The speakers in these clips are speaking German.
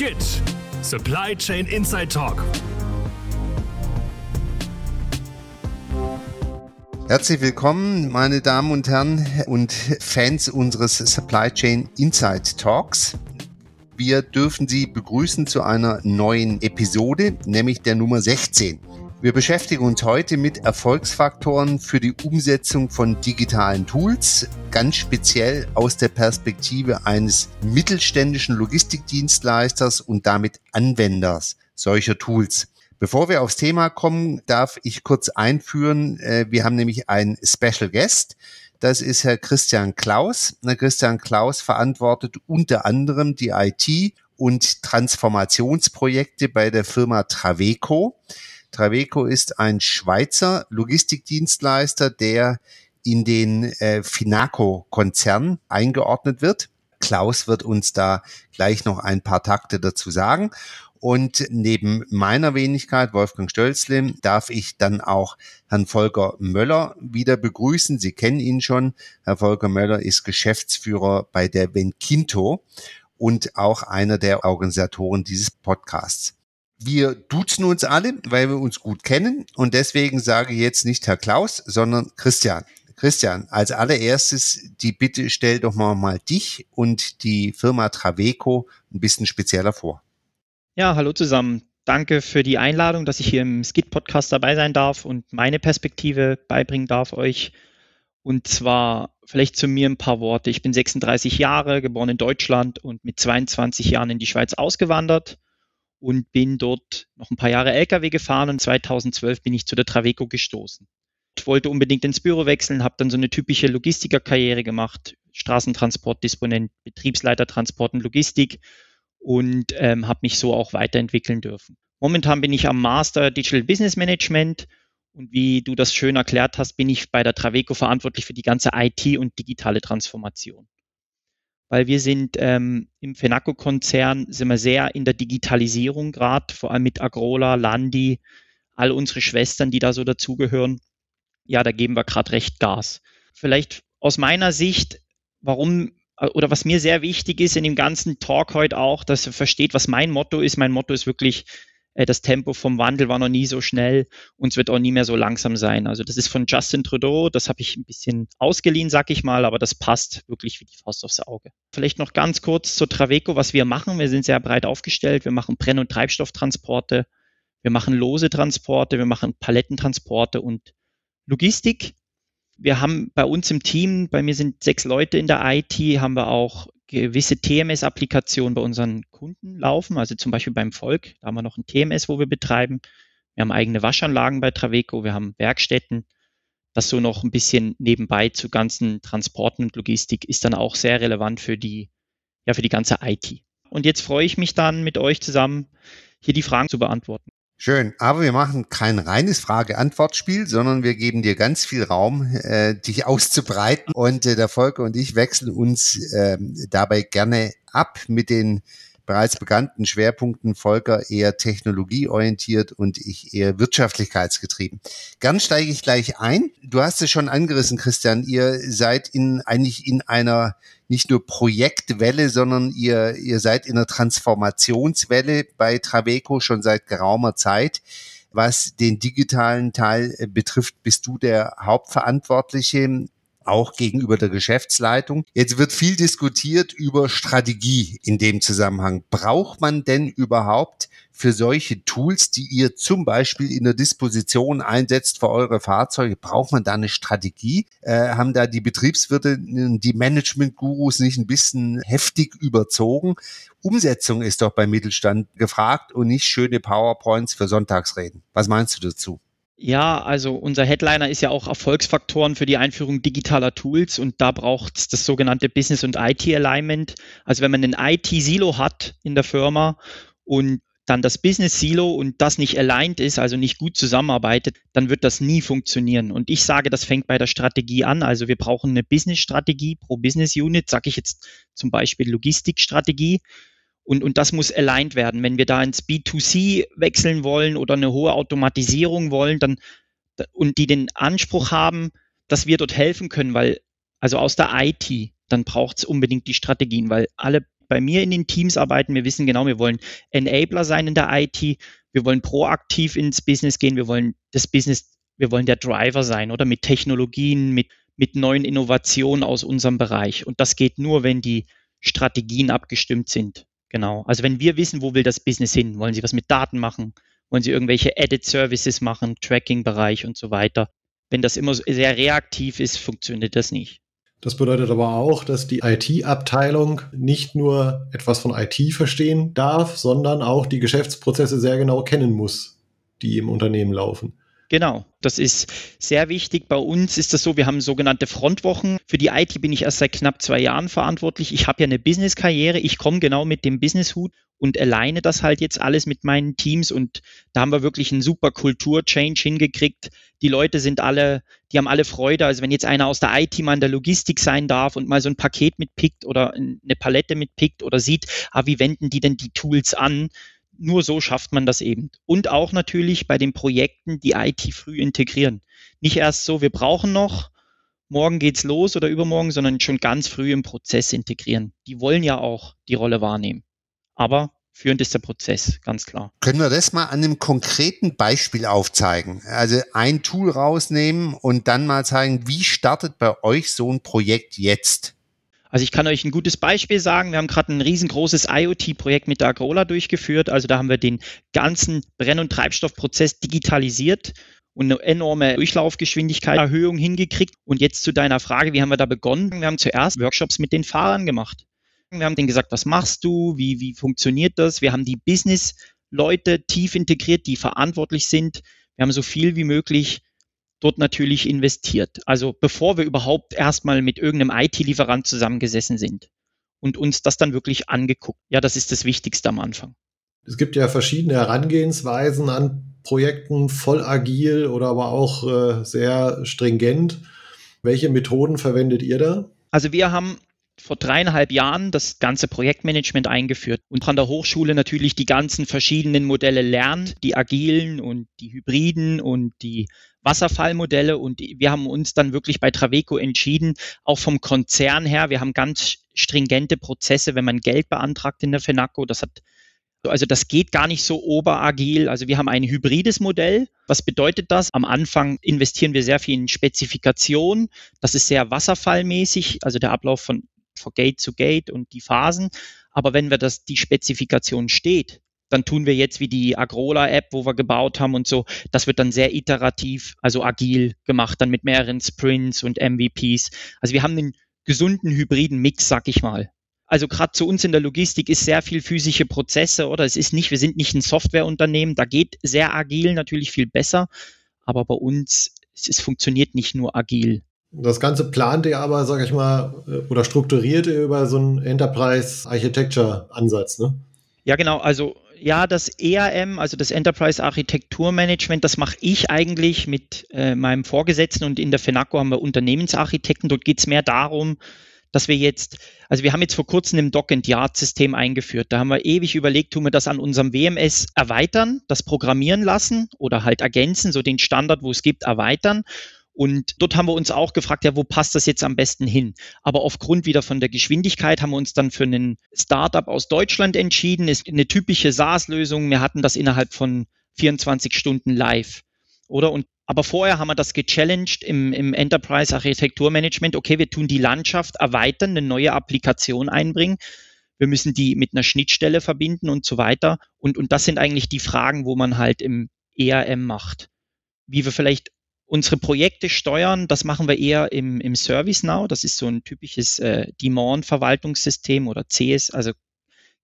GIT Supply Chain Inside Talk. Herzlich willkommen, meine Damen und Herren und Fans unseres Supply Chain Inside Talks. Wir dürfen Sie begrüßen zu einer neuen Episode, nämlich der Nummer 16. Wir beschäftigen uns heute mit Erfolgsfaktoren für die Umsetzung von digitalen Tools, ganz speziell aus der Perspektive eines mittelständischen Logistikdienstleisters und damit Anwenders solcher Tools. Bevor wir aufs Thema kommen, darf ich kurz einführen. Äh, wir haben nämlich einen Special Guest. Das ist Herr Christian Klaus. Herr Christian Klaus verantwortet unter anderem die IT und Transformationsprojekte bei der Firma Traveco. Traveco ist ein Schweizer Logistikdienstleister, der in den äh, Finaco-Konzern eingeordnet wird. Klaus wird uns da gleich noch ein paar Takte dazu sagen. Und neben meiner Wenigkeit, Wolfgang Stölzle, darf ich dann auch Herrn Volker Möller wieder begrüßen. Sie kennen ihn schon. Herr Volker Möller ist Geschäftsführer bei der Venkinto und auch einer der Organisatoren dieses Podcasts. Wir duzen uns alle, weil wir uns gut kennen. Und deswegen sage ich jetzt nicht Herr Klaus, sondern Christian. Christian, als allererstes die Bitte stell doch mal, mal dich und die Firma Traveco ein bisschen spezieller vor. Ja, hallo zusammen. Danke für die Einladung, dass ich hier im Skit-Podcast dabei sein darf und meine Perspektive beibringen darf euch. Und zwar vielleicht zu mir ein paar Worte. Ich bin 36 Jahre, geboren in Deutschland und mit 22 Jahren in die Schweiz ausgewandert und bin dort noch ein paar Jahre LKW gefahren und 2012 bin ich zu der Traveco gestoßen. Ich wollte unbedingt ins Büro wechseln, habe dann so eine typische Logistikerkarriere gemacht, Straßentransportdisponent, Betriebsleiter Transport und Logistik und ähm, habe mich so auch weiterentwickeln dürfen. Momentan bin ich am Master Digital Business Management und wie du das schön erklärt hast, bin ich bei der Traveco verantwortlich für die ganze IT und digitale Transformation weil wir sind ähm, im Fenaco-Konzern sind wir sehr in der Digitalisierung gerade, vor allem mit Agrola, Landi, all unsere Schwestern, die da so dazugehören. Ja, da geben wir gerade recht Gas. Vielleicht aus meiner Sicht, warum äh, oder was mir sehr wichtig ist in dem ganzen Talk heute auch, dass ihr versteht, was mein Motto ist. Mein Motto ist wirklich das Tempo vom Wandel war noch nie so schnell und es wird auch nie mehr so langsam sein. Also das ist von Justin Trudeau, das habe ich ein bisschen ausgeliehen, sag ich mal, aber das passt wirklich wie die Faust aufs Auge. Vielleicht noch ganz kurz zur Traveco, was wir machen. Wir sind sehr breit aufgestellt. Wir machen Brenn- und Treibstofftransporte, wir machen lose Transporte, wir machen Palettentransporte und Logistik. Wir haben bei uns im Team, bei mir sind sechs Leute in der IT, haben wir auch gewisse TMS-Applikationen bei unseren Kunden laufen, also zum Beispiel beim Volk, da haben wir noch ein TMS, wo wir betreiben. Wir haben eigene Waschanlagen bei Traveco, wir haben Werkstätten. Das so noch ein bisschen nebenbei zu ganzen Transporten und Logistik ist dann auch sehr relevant für die, ja, für die ganze IT. Und jetzt freue ich mich dann mit euch zusammen, hier die Fragen zu beantworten. Schön, aber wir machen kein reines Frage-Antwort-Spiel, sondern wir geben dir ganz viel Raum, äh, dich auszubreiten. Und äh, der Volker und ich wechseln uns äh, dabei gerne ab mit den bereits bekannten Schwerpunkten Volker eher technologieorientiert und ich eher wirtschaftlichkeitsgetrieben. Gern steige ich gleich ein. Du hast es schon angerissen, Christian. Ihr seid in, eigentlich in einer nicht nur Projektwelle, sondern ihr, ihr seid in einer Transformationswelle bei Traveco schon seit geraumer Zeit. Was den digitalen Teil betrifft, bist du der Hauptverantwortliche auch gegenüber der Geschäftsleitung. Jetzt wird viel diskutiert über Strategie in dem Zusammenhang. Braucht man denn überhaupt für solche Tools, die ihr zum Beispiel in der Disposition einsetzt für eure Fahrzeuge, braucht man da eine Strategie? Äh, haben da die Betriebswirte, die Management-Gurus nicht ein bisschen heftig überzogen? Umsetzung ist doch beim Mittelstand gefragt und nicht schöne PowerPoints für Sonntagsreden. Was meinst du dazu? Ja, also unser Headliner ist ja auch Erfolgsfaktoren für die Einführung digitaler Tools und da braucht es das sogenannte Business- und IT-Alignment. Also wenn man ein IT-Silo hat in der Firma und dann das Business-Silo und das nicht aligned ist, also nicht gut zusammenarbeitet, dann wird das nie funktionieren. Und ich sage, das fängt bei der Strategie an. Also wir brauchen eine Business-Strategie pro Business-Unit, sage ich jetzt zum Beispiel Logistikstrategie. Und, und das muss aligned werden. Wenn wir da ins B2C wechseln wollen oder eine hohe Automatisierung wollen, dann und die den Anspruch haben, dass wir dort helfen können, weil, also aus der IT, dann braucht es unbedingt die Strategien, weil alle bei mir in den Teams arbeiten, wir wissen genau, wir wollen Enabler sein in der IT, wir wollen proaktiv ins Business gehen, wir wollen das Business, wir wollen der Driver sein oder mit Technologien, mit, mit neuen Innovationen aus unserem Bereich. Und das geht nur, wenn die Strategien abgestimmt sind. Genau. Also wenn wir wissen, wo will das Business hin, wollen Sie was mit Daten machen, wollen Sie irgendwelche Added Services machen, Tracking-Bereich und so weiter. Wenn das immer sehr reaktiv ist, funktioniert das nicht. Das bedeutet aber auch, dass die IT-Abteilung nicht nur etwas von IT verstehen darf, sondern auch die Geschäftsprozesse sehr genau kennen muss, die im Unternehmen laufen. Genau, das ist sehr wichtig. Bei uns ist das so, wir haben sogenannte Frontwochen. Für die IT bin ich erst seit knapp zwei Jahren verantwortlich. Ich habe ja eine Business-Karriere. Ich komme genau mit dem Business-Hut und alleine das halt jetzt alles mit meinen Teams. Und da haben wir wirklich einen super Kultur-Change hingekriegt. Die Leute sind alle, die haben alle Freude. Also wenn jetzt einer aus der IT mal in der Logistik sein darf und mal so ein Paket mitpickt oder eine Palette mitpickt oder sieht, ah, wie wenden die denn die Tools an, nur so schafft man das eben. Und auch natürlich bei den Projekten die IT früh integrieren. Nicht erst so, wir brauchen noch, morgen geht's los oder übermorgen, sondern schon ganz früh im Prozess integrieren. Die wollen ja auch die Rolle wahrnehmen. Aber führend ist der Prozess, ganz klar. Können wir das mal an einem konkreten Beispiel aufzeigen? Also ein Tool rausnehmen und dann mal zeigen, wie startet bei euch so ein Projekt jetzt? Also ich kann euch ein gutes Beispiel sagen. Wir haben gerade ein riesengroßes IoT-Projekt mit der Agrola durchgeführt. Also da haben wir den ganzen Brenn- und Treibstoffprozess digitalisiert und eine enorme Durchlaufgeschwindigkeitserhöhung hingekriegt. Und jetzt zu deiner Frage, wie haben wir da begonnen? Wir haben zuerst Workshops mit den Fahrern gemacht. Wir haben denen gesagt, was machst du? Wie, wie funktioniert das? Wir haben die Business-Leute tief integriert, die verantwortlich sind. Wir haben so viel wie möglich dort natürlich investiert. Also bevor wir überhaupt erstmal mit irgendeinem IT-Lieferant zusammengesessen sind und uns das dann wirklich angeguckt. Ja, das ist das Wichtigste am Anfang. Es gibt ja verschiedene Herangehensweisen an Projekten, voll agil oder aber auch äh, sehr stringent. Welche Methoden verwendet ihr da? Also wir haben vor dreieinhalb Jahren das ganze Projektmanagement eingeführt und an der Hochschule natürlich die ganzen verschiedenen Modelle lernt, die agilen und die hybriden und die Wasserfallmodelle und wir haben uns dann wirklich bei Traveco entschieden, auch vom Konzern her, wir haben ganz stringente Prozesse, wenn man Geld beantragt in der FENACO, das hat also das geht gar nicht so oberagil. Also wir haben ein hybrides Modell. Was bedeutet das? Am Anfang investieren wir sehr viel in Spezifikation. Das ist sehr wasserfallmäßig, also der Ablauf von, von Gate zu Gate und die Phasen. Aber wenn wir das, die Spezifikation steht, dann tun wir jetzt wie die Agrola-App, wo wir gebaut haben und so. Das wird dann sehr iterativ, also agil gemacht, dann mit mehreren Sprints und MVPs. Also wir haben einen gesunden hybriden Mix, sag ich mal. Also gerade zu uns in der Logistik ist sehr viel physische Prozesse, oder? Es ist nicht, wir sind nicht ein Softwareunternehmen, da geht sehr agil natürlich viel besser, aber bei uns, es, es funktioniert nicht nur agil. Das Ganze plant ihr aber, sag ich mal, oder strukturiert ihr über so einen Enterprise Architecture Ansatz, ne? Ja, genau. Also ja, das EAM, also das Enterprise Architektur Management, das mache ich eigentlich mit äh, meinem Vorgesetzten und in der FENACO haben wir Unternehmensarchitekten. Dort geht es mehr darum, dass wir jetzt, also wir haben jetzt vor kurzem ein Dock-and-Yard-System eingeführt. Da haben wir ewig überlegt, tun wir das an unserem WMS erweitern, das programmieren lassen oder halt ergänzen, so den Standard, wo es gibt, erweitern. Und dort haben wir uns auch gefragt, ja, wo passt das jetzt am besten hin? Aber aufgrund wieder von der Geschwindigkeit haben wir uns dann für einen Startup aus Deutschland entschieden. Ist eine typische SaaS-Lösung. Wir hatten das innerhalb von 24 Stunden live. Oder? Und, aber vorher haben wir das gechallenged im, im Enterprise Architekturmanagement. Okay, wir tun die Landschaft erweitern, eine neue Applikation einbringen. Wir müssen die mit einer Schnittstelle verbinden und so weiter. Und, und das sind eigentlich die Fragen, wo man halt im ERM macht. Wie wir vielleicht Unsere Projekte steuern, das machen wir eher im, im ServiceNow. Das ist so ein typisches äh, Demand-Verwaltungssystem oder CS, also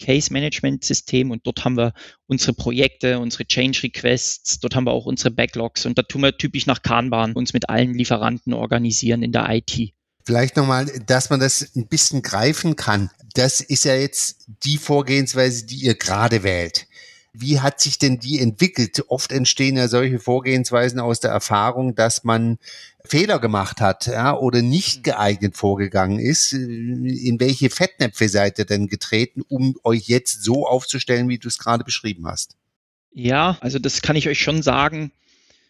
Case Management System und dort haben wir unsere Projekte, unsere Change Requests, dort haben wir auch unsere Backlogs und da tun wir typisch nach Kanban uns mit allen Lieferanten organisieren in der IT. Vielleicht nochmal, dass man das ein bisschen greifen kann. Das ist ja jetzt die Vorgehensweise, die ihr gerade wählt. Wie hat sich denn die entwickelt? Oft entstehen ja solche Vorgehensweisen aus der Erfahrung, dass man Fehler gemacht hat ja, oder nicht hm. geeignet vorgegangen ist. In welche Fettnäpfe seid ihr denn getreten, um euch jetzt so aufzustellen, wie du es gerade beschrieben hast? Ja, also das kann ich euch schon sagen.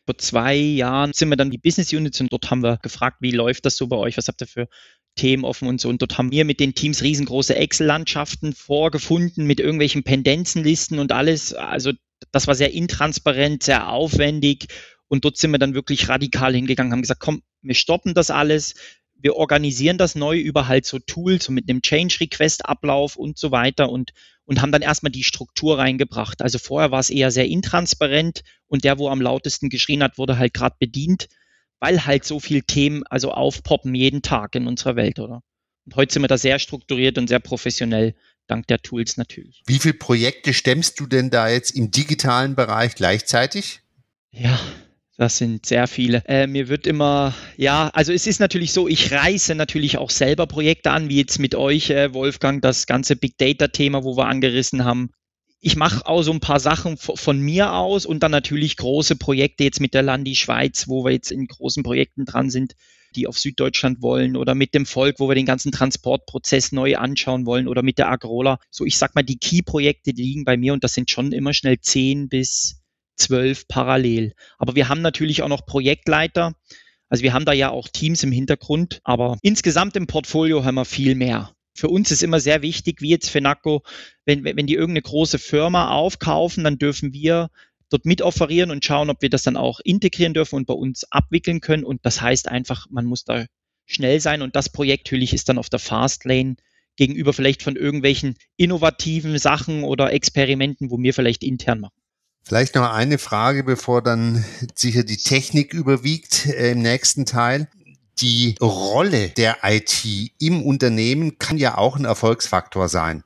Vor zwei Jahren sind wir dann die Business Units und dort haben wir gefragt, wie läuft das so bei euch? Was habt ihr für Themen offen und so. Und dort haben wir mit den Teams riesengroße Excel-Landschaften vorgefunden mit irgendwelchen Pendenzenlisten und alles. Also das war sehr intransparent, sehr aufwendig. Und dort sind wir dann wirklich radikal hingegangen, haben gesagt, komm, wir stoppen das alles, wir organisieren das neu über halt so Tools, so mit einem Change-Request-Ablauf und so weiter und, und haben dann erstmal die Struktur reingebracht. Also vorher war es eher sehr intransparent und der, wo am lautesten geschrien hat, wurde halt gerade bedient weil halt so viele Themen also aufpoppen jeden Tag in unserer Welt, oder? Und heute sind wir da sehr strukturiert und sehr professionell, dank der Tools natürlich. Wie viele Projekte stemmst du denn da jetzt im digitalen Bereich gleichzeitig? Ja, das sind sehr viele. Äh, mir wird immer, ja, also es ist natürlich so, ich reiße natürlich auch selber Projekte an, wie jetzt mit euch, äh, Wolfgang, das ganze Big Data-Thema, wo wir angerissen haben ich mache auch so ein paar Sachen von mir aus und dann natürlich große Projekte jetzt mit der Landi Schweiz, wo wir jetzt in großen Projekten dran sind, die auf Süddeutschland wollen oder mit dem Volk, wo wir den ganzen Transportprozess neu anschauen wollen oder mit der Agrola. So, ich sag mal, die Key-Projekte, liegen bei mir und das sind schon immer schnell zehn bis zwölf parallel. Aber wir haben natürlich auch noch Projektleiter. Also wir haben da ja auch Teams im Hintergrund, aber insgesamt im Portfolio haben wir viel mehr für uns ist immer sehr wichtig, wie jetzt Fenaco, wenn, wenn die irgendeine große Firma aufkaufen, dann dürfen wir dort mit offerieren und schauen, ob wir das dann auch integrieren dürfen und bei uns abwickeln können. Und das heißt einfach, man muss da schnell sein und das Projekt natürlich ist dann auf der Fastlane gegenüber vielleicht von irgendwelchen innovativen Sachen oder Experimenten, wo wir vielleicht intern machen. Vielleicht noch eine Frage, bevor dann sicher die Technik überwiegt äh, im nächsten Teil die Rolle der IT im Unternehmen kann ja auch ein Erfolgsfaktor sein.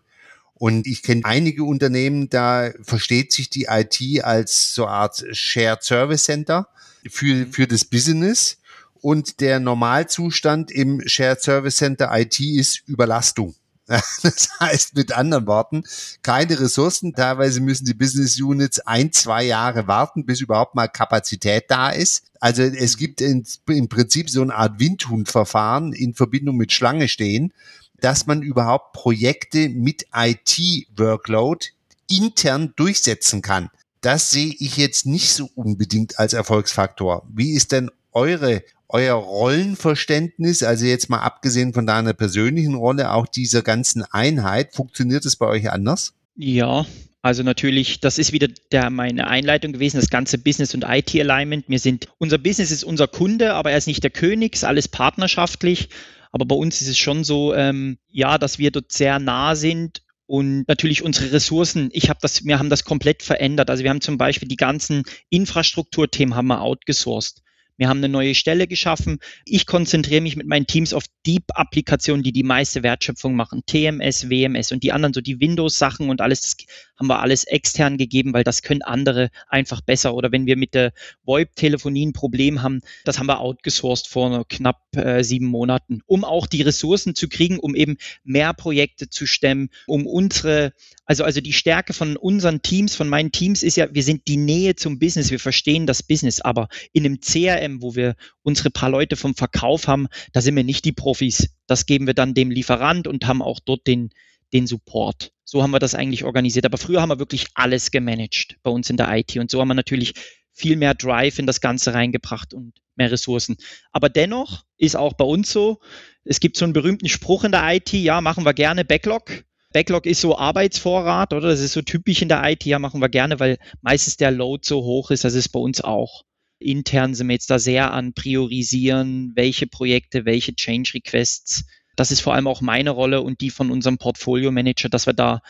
Und ich kenne einige Unternehmen, da versteht sich die IT als so eine Art Shared Service Center für, für das Business. Und der Normalzustand im Shared Service Center IT ist Überlastung. Das heißt mit anderen Worten, keine Ressourcen. Teilweise müssen die Business Units ein, zwei Jahre warten, bis überhaupt mal Kapazität da ist. Also es gibt in, im Prinzip so eine Art Windhundverfahren in Verbindung mit Schlange stehen, dass man überhaupt Projekte mit IT-Workload intern durchsetzen kann. Das sehe ich jetzt nicht so unbedingt als Erfolgsfaktor. Wie ist denn eure euer Rollenverständnis, also jetzt mal abgesehen von deiner persönlichen Rolle, auch dieser ganzen Einheit, funktioniert es bei euch anders? Ja, also natürlich, das ist wieder der, meine Einleitung gewesen, das ganze Business und IT-Alignment. Wir sind, unser Business ist unser Kunde, aber er ist nicht der König, ist alles partnerschaftlich. Aber bei uns ist es schon so, ähm, ja, dass wir dort sehr nah sind und natürlich unsere Ressourcen, ich habe das, wir haben das komplett verändert. Also wir haben zum Beispiel die ganzen Infrastrukturthemen haben wir outgesourced. Wir haben eine neue Stelle geschaffen. Ich konzentriere mich mit meinen Teams auf Deep-Applikationen, die die meiste Wertschöpfung machen. TMS, WMS und die anderen, so die Windows-Sachen und alles, das haben wir alles extern gegeben, weil das können andere einfach besser. Oder wenn wir mit der VoIP-Telefonie ein Problem haben, das haben wir outgesourced vor knapp äh, sieben Monaten, um auch die Ressourcen zu kriegen, um eben mehr Projekte zu stemmen, um unsere, also, also die Stärke von unseren Teams, von meinen Teams ist ja, wir sind die Nähe zum Business, wir verstehen das Business, aber in einem CRM, wo wir unsere paar Leute vom Verkauf haben, da sind wir nicht die Profis. Das geben wir dann dem Lieferant und haben auch dort den, den Support. So haben wir das eigentlich organisiert. Aber früher haben wir wirklich alles gemanagt bei uns in der IT. Und so haben wir natürlich viel mehr Drive in das Ganze reingebracht und mehr Ressourcen. Aber dennoch ist auch bei uns so, es gibt so einen berühmten Spruch in der IT, ja, machen wir gerne Backlog. Backlog ist so Arbeitsvorrat, oder? Das ist so typisch in der IT, ja, machen wir gerne, weil meistens der Load so hoch ist, das ist bei uns auch. Intern sind wir jetzt da sehr an Priorisieren, welche Projekte, welche Change Requests das ist vor allem auch meine Rolle und die von unserem Portfolio Manager, dass wir da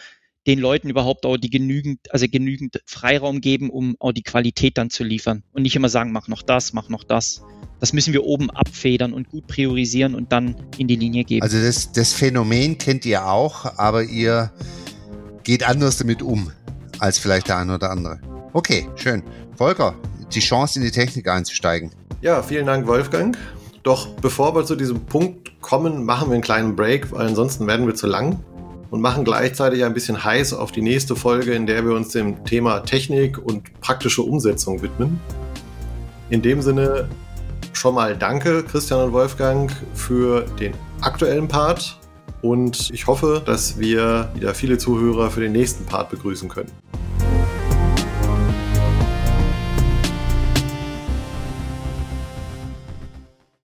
den Leuten überhaupt auch die genügend, also genügend Freiraum geben, um auch die Qualität dann zu liefern und nicht immer sagen, mach noch das, mach noch das. Das müssen wir oben abfedern und gut priorisieren und dann in die Linie geben. Also das, das Phänomen kennt ihr auch, aber ihr geht anders damit um als vielleicht der eine oder andere. Okay, schön. Volker, die Chance in die Technik einzusteigen. Ja, vielen Dank, Wolfgang. Doch bevor wir zu diesem Punkt kommen, machen wir einen kleinen Break, weil ansonsten werden wir zu lang und machen gleichzeitig ein bisschen heiß auf die nächste Folge, in der wir uns dem Thema Technik und praktische Umsetzung widmen. In dem Sinne schon mal danke, Christian und Wolfgang, für den aktuellen Part und ich hoffe, dass wir wieder viele Zuhörer für den nächsten Part begrüßen können.